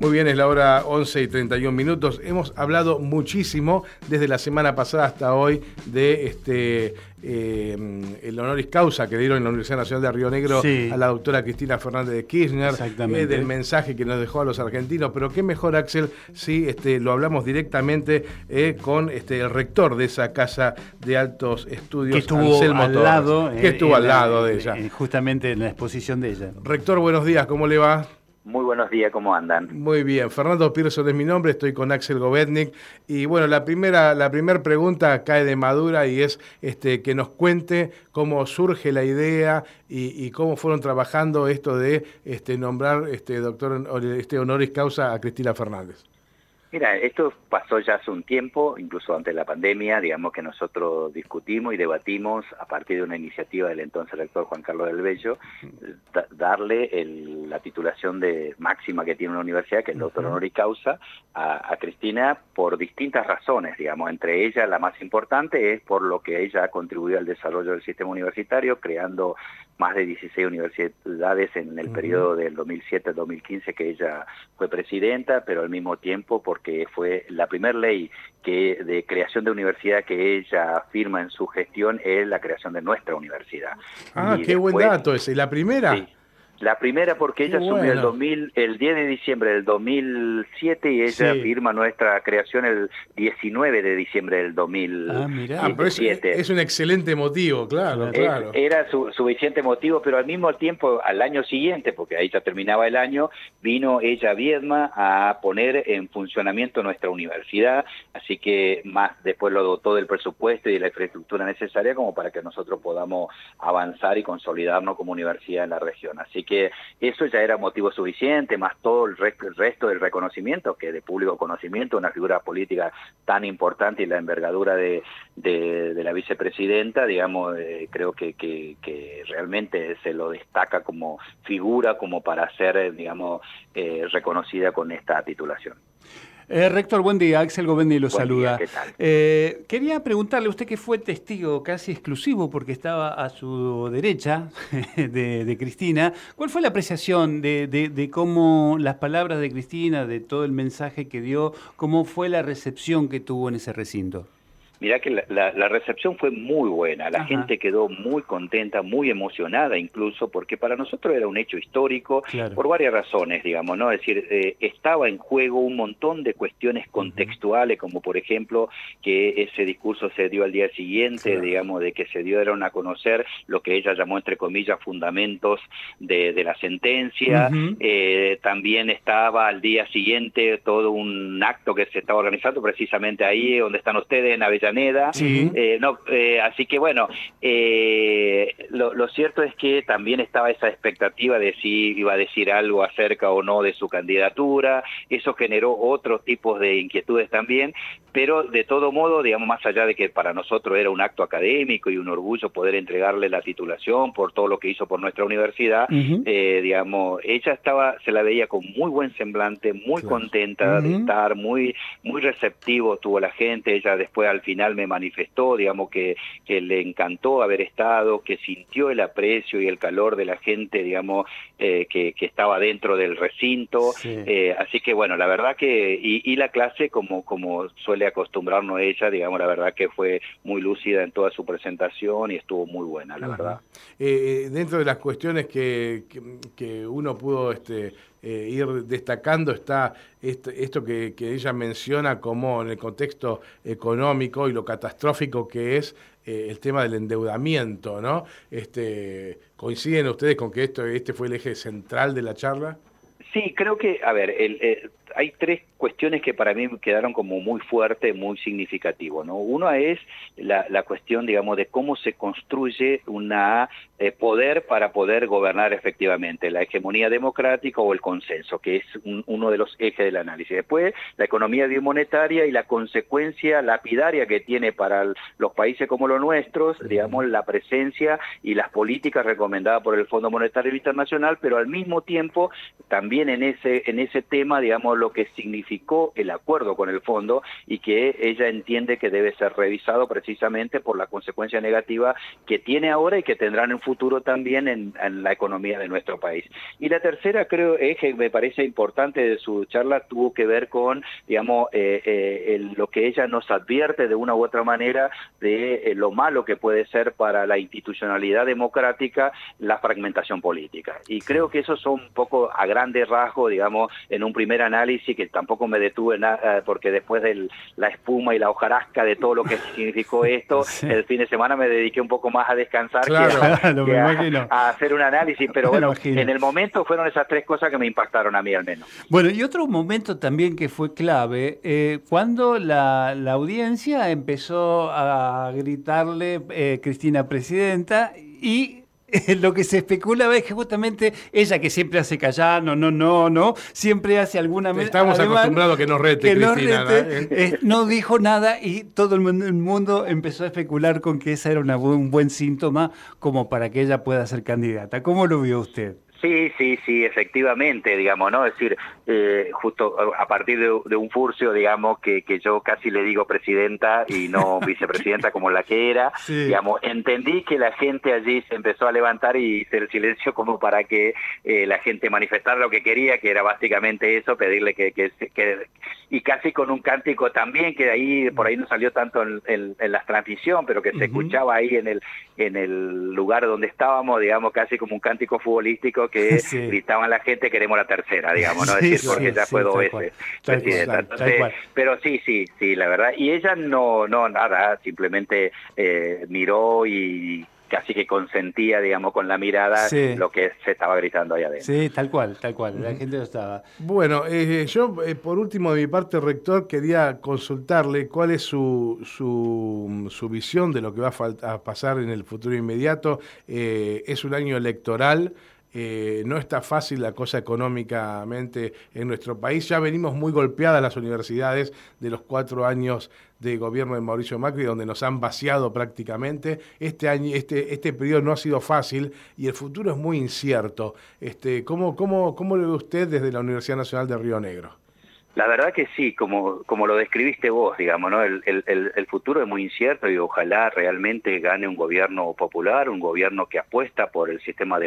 Muy bien, es la hora 11 y 31 minutos. Hemos hablado muchísimo desde la semana pasada hasta hoy de este eh, el honoris causa que dieron en la Universidad Nacional de Río Negro a la doctora Cristina Fernández de Kirchner, eh, del mensaje que nos dejó a los argentinos. Pero qué mejor, Axel, si este, lo hablamos directamente eh, con este, el rector de esa casa de altos estudios, que estuvo al lado, que estuvo al lado de ella. justamente en la exposición de ella. Rector, buenos días, ¿cómo le va? Muy buenos días, ¿cómo andan? Muy bien, Fernando Pearson es mi nombre, estoy con Axel Govetnik y bueno, la primera la primera pregunta cae de madura y es este que nos cuente cómo surge la idea y, cómo fueron trabajando esto de este nombrar este doctor este honoris causa a Cristina Fernández. Mira, esto pasó ya hace un tiempo, incluso antes de la pandemia, digamos que nosotros discutimos y debatimos a partir de una iniciativa del entonces rector Juan Carlos del Bello, darle la titulación de máxima que tiene una universidad, que es el doctor honoris causa, a, Cristina por distintas razones, digamos, entre ellas la más importante es por lo que ella ha contribuido al desarrollo del sistema universitario, creando más de 16 universidades en el periodo del 2007-2015 que ella fue presidenta, pero al mismo tiempo por que fue la primera ley que de creación de universidad que ella firma en su gestión es la creación de nuestra universidad. Ah, qué buen dato ese. ¿La primera? La primera porque ella asumió el 2000, el 10 de diciembre del 2007 y ella firma nuestra creación el 19 de diciembre del 2007. Ah. Ah, es, un excelente motivo, claro, claro. Era su, suficiente motivo, pero al mismo tiempo, al año siguiente, porque ahí ya terminaba el año, vino ella a Viedma a poner en funcionamiento nuestra universidad, así que más después lo dotó del presupuesto y de la infraestructura necesaria como para que nosotros podamos avanzar y consolidarnos como universidad en la región. Así que eso ya era motivo suficiente, más todo el, resto del reconocimiento, que de público conocimiento, una figura política tan importante y la envergadura de, la vicepresidenta, digamos, eh, creo que, que, realmente se lo destaca como figura, como para ser, digamos, eh, reconocida con esta titulación. Eh, rector, buen día. Axel Govendi lo saluda. ¿qué tal? Eh, quería preguntarle, usted que fue testigo casi exclusivo porque estaba a su derecha de, Cristina, ¿cuál fue la apreciación de, de, cómo las palabras de Cristina, de todo el mensaje que dio, cómo fue la recepción que tuvo en ese recinto? Mirá que la, recepción fue muy buena, la gente quedó muy contenta, muy emocionada incluso, porque para nosotros era un hecho histórico por varias razones, digamos, ¿no? Es decir, eh, estaba en juego un montón de cuestiones contextuales, como por ejemplo que ese discurso se dio al día siguiente, digamos, de que se dieron a conocer lo que ella llamó, entre comillas, fundamentos de, la sentencia, eh, también estaba al día siguiente todo un acto que se estaba organizando precisamente ahí donde están ustedes en Avellaneda, eh, no, eh, así que bueno, eh, lo, cierto es que también estaba esa expectativa de si iba a decir algo acerca o no de su candidatura, eso generó otros tipos de inquietudes también, pero de todo modo, digamos, más allá de que para nosotros era un acto académico y un orgullo poder entregarle la titulación por todo lo que hizo por nuestra universidad, digamos, ella estaba, se la veía con muy buen semblante, muy contenta de estar, muy, muy receptivo tuvo la gente, ella después al final me manifestó, digamos, que, que le encantó haber estado, que sintió el aprecio y el calor de la gente, digamos, eh, que, que, estaba dentro del recinto. Eh, así que, bueno, la verdad que, y, la clase, como, como suele acostumbrarnos ella, digamos, la verdad que fue muy lúcida en toda su presentación y estuvo muy buena, la verdad. Eh, dentro de las cuestiones que, que, uno pudo este, ir destacando está esto, que, ella menciona como en el contexto económico y lo catastrófico que es eh, el tema del endeudamiento, ¿no? Este, ¿Coinciden ustedes con que esto, este fue el eje central de la charla? Sí, creo que, a ver, el, hay tres cuestiones que para mí quedaron como muy fuertes, muy significativo, ¿no? Uno es la, cuestión, digamos, de cómo se construye una eh, poder para poder gobernar efectivamente, la hegemonía democrática o el consenso, que es uno de los ejes del análisis. Después, la economía biomonetaria y la consecuencia lapidaria que tiene para los países como los nuestros, digamos, la presencia y las políticas recomendadas por el Fondo Monetario Internacional, pero al mismo tiempo, también en ese, en ese tema, digamos, lo que significó el acuerdo con el fondo y que ella entiende que debe ser revisado precisamente por la consecuencia negativa que tiene ahora y que tendrá en el futuro también en, la economía de nuestro país. Y la tercera, creo, eje me parece importante de su charla tuvo que ver con, digamos, eh, eh, lo que ella nos advierte de una u otra manera de eh, lo malo que puede ser para la institucionalidad democrática la fragmentación política. Y creo que eso son un poco a grandes rasgos, digamos, en un primer análisis que tampoco me detuve nada, porque después de la espuma y la hojarasca de todo lo que significó esto, el fin de semana me dediqué un poco más a descansar que, a, hacer un análisis, pero bueno, en el momento fueron esas tres cosas que me impactaron a mí al menos. Bueno, y otro momento también que fue clave, eh, cuando la, la, audiencia empezó a gritarle eh, Cristina Presidenta y lo que se especula es que justamente ella que siempre hace callar, no, no, no, no, siempre hace alguna... Estamos acostumbrados a que nos rete, Cristina. Eh, ¿no? dijo nada y todo el mundo, empezó a especular con que ese era un buen síntoma como para que ella pueda ser candidata. ¿Cómo lo vio usted? Sí, sí, sí, efectivamente, digamos, ¿no? Es decir, eh, justo a partir de, un furcio, digamos, que, que, yo casi le digo presidenta y no vicepresidenta como la que era, digamos, entendí que la gente allí se empezó a levantar y hice el silencio como para que eh, la gente manifestara lo que quería, que era básicamente eso, pedirle que, que, y casi con un cántico también, que ahí, por ahí no salió tanto en, la transmisión, pero que se escuchaba ahí en el, en el lugar donde estábamos, digamos, casi como un cántico futbolístico que gritaban la gente, queremos la tercera, digamos, ¿no? decir, porque ya fue dos veces presidenta. pero sí, sí, sí, la verdad. Y ella no, no, nada, simplemente eh, miró y casi que consentía, digamos, con la mirada lo que se estaba gritando allá adentro. Sí, tal cual, tal cual, la gente lo estaba. Bueno, eh, yo eh, por último de mi parte, rector, quería consultarle cuál es su, su, su visión de lo que va a, a pasar en el futuro inmediato. es un año electoral. Eh, no está fácil la cosa económicamente en nuestro país. Ya venimos muy golpeadas las universidades de los cuatro años de gobierno de Mauricio Macri, donde nos han vaciado prácticamente. Este año, este, este periodo no ha sido fácil y el futuro es muy incierto. Este, ¿cómo, cómo, ¿Cómo lo ve usted desde la Universidad Nacional de Río Negro? La verdad que sí, como, como lo describiste vos, digamos, ¿no? El, el, el, futuro es muy incierto y ojalá realmente gane un gobierno popular, un gobierno que apuesta por el sistema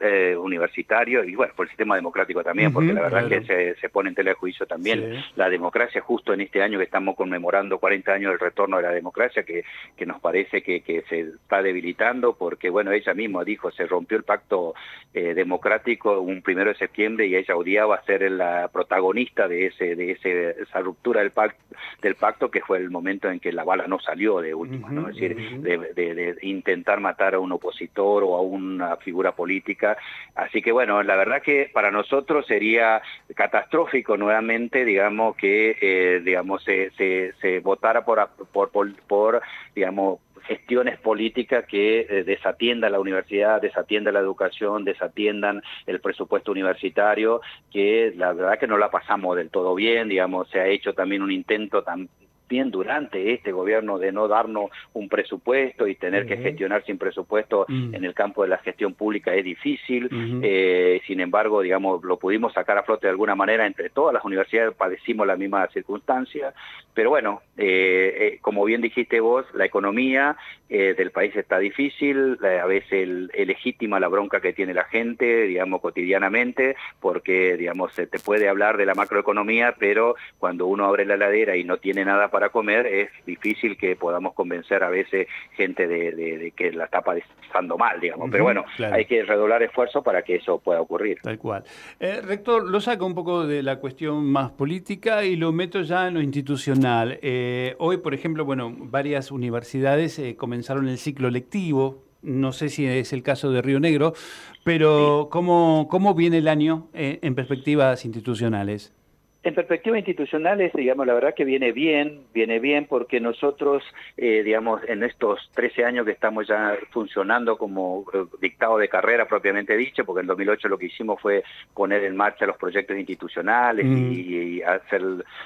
eh, universitario y bueno, por el sistema democrático también, porque la verdad que se, se, pone en tela de juicio también la democracia justo en este año que estamos conmemorando 40 años del retorno de la democracia, que, que nos parece que, que se está debilitando porque, bueno, ella misma dijo, se rompió el pacto eh, democrático un primero de septiembre y ella odiaba ser la protagonista de ese de, ese, esa ruptura del pacto, del pacto que fue el momento en que la bala no salió de última, ¿no? Es decir, de, intentar matar a un opositor o a una figura política. Así que bueno, la verdad que para nosotros sería catastrófico nuevamente, digamos, que eh, digamos se, se, se votara por, por, por, por digamos, gestiones políticas que eh, desatiendan la universidad, desatiendan la educación, desatiendan el presupuesto universitario, que la verdad que no la pasamos del todo bien, digamos, se ha hecho también un intento tan, bien durante este gobierno de no darnos un presupuesto y tener que gestionar sin presupuesto mm. en el campo de la gestión pública es difícil. Eh, sin embargo, digamos, lo pudimos sacar a flote de alguna manera. Entre todas las universidades padecimos la misma circunstancia. Pero bueno, eh, eh, como bien dijiste vos, la economía del país está difícil. a veces es legítima la bronca que tiene la gente, digamos, cotidianamente, porque, digamos, se te puede hablar de la macroeconomía, pero cuando uno abre la ladera y no tiene nada para comer, es difícil que podamos convencer a veces gente de, que la está pasando mal, digamos. Pero bueno, hay que redoblar esfuerzos para que eso pueda ocurrir. Tal cual. Eh, rector, lo saco un poco de la cuestión más política y lo meto ya en lo institucional. Eh, hoy, por ejemplo, bueno, varias universidades eh, comenzaron el ciclo lectivo. No sé si es el caso de Río Negro, pero ¿cómo, ¿cómo viene el año en perspectivas institucionales? En perspectiva institucional, digamos, la verdad que viene bien, viene bien porque nosotros, eh, digamos, en estos 13 años que estamos ya funcionando como eh, dictado de carrera propiamente dicho, porque en 2008 lo que hicimos fue poner en marcha los proyectos institucionales y, mm. hacer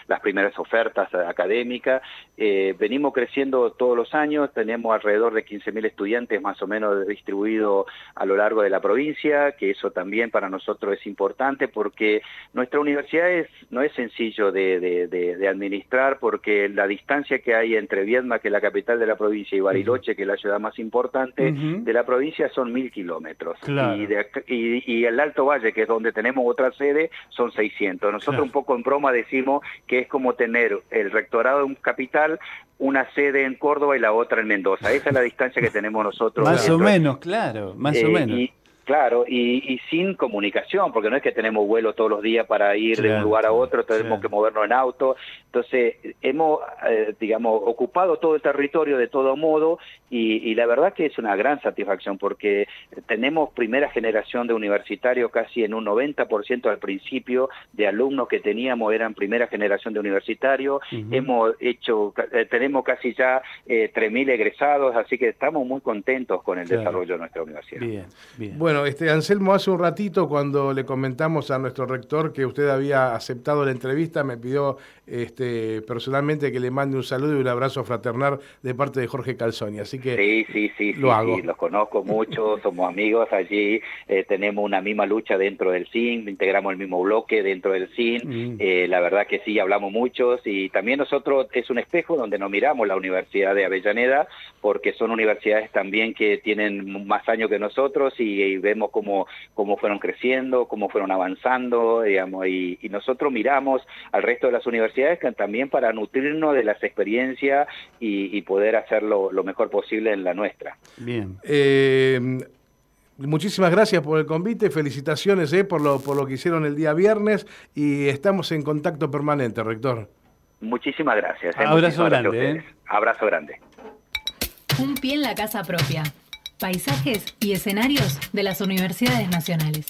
las primeras ofertas académicas, eh, venimos creciendo todos los años, tenemos alrededor de 15.000 estudiantes más o menos distribuidos a lo largo de la provincia, que eso también para nosotros es importante porque nuestra universidad es, no es es sencillo de, administrar porque la distancia que hay entre Viedma, que es la capital de la provincia, y Bariloche, que es la ciudad más importante de la provincia, son mil kilómetros. Y, el Alto Valle, que es donde tenemos otra sede, son 600. Nosotros un poco en broma decimos que es como tener el rectorado de un capital una sede en Córdoba y la otra en Mendoza. Esa es la distancia que tenemos nosotros. Más o menos, claro, más o eh, menos. Claro, y, sin comunicación, porque no es que tenemos vuelo todos los días para ir de un lugar a otro, tenemos que movernos en auto. Entonces, hemos, eh, digamos, ocupado todo el territorio de todo modo y, la verdad que es una gran satisfacción porque tenemos primera generación de universitarios, casi en un 90% al principio de alumnos que teníamos eran primera generación de universitarios. Hemos hecho, eh, tenemos casi ya eh, 3.000 egresados, así que estamos muy contentos con el desarrollo de nuestra universidad. Bien, bien. Bueno, este, Anselmo, hace un ratito cuando le comentamos a nuestro rector que usted había aceptado la entrevista, me pidió este, personalmente que le mande un saludo y un abrazo fraternal de parte de Jorge Calzoni. Así que sí, sí, sí, lo hago. los conozco mucho, somos amigos allí, eh, tenemos una misma lucha dentro del CIN, integramos el mismo bloque dentro del CIN. Mm. Eh, la verdad que sí, hablamos muchos y también nosotros es un espejo donde nos miramos la Universidad de Avellaneda porque son universidades también que tienen más años que nosotros y, vemos cómo, cómo fueron creciendo, cómo fueron avanzando, digamos, y nosotros miramos al resto de las universidades también para nutrirnos de las experiencias y, poder hacerlo lo mejor posible en la nuestra. Bien. Eh, muchísimas gracias por el convite, felicitaciones eh, por, lo, por lo que hicieron el día viernes y estamos en contacto permanente, rector. Muchísimas gracias. Eh. Abrazo grande. Abrazo grande. Un pie en la casa propia. Paisajes y escenarios de las universidades nacionales.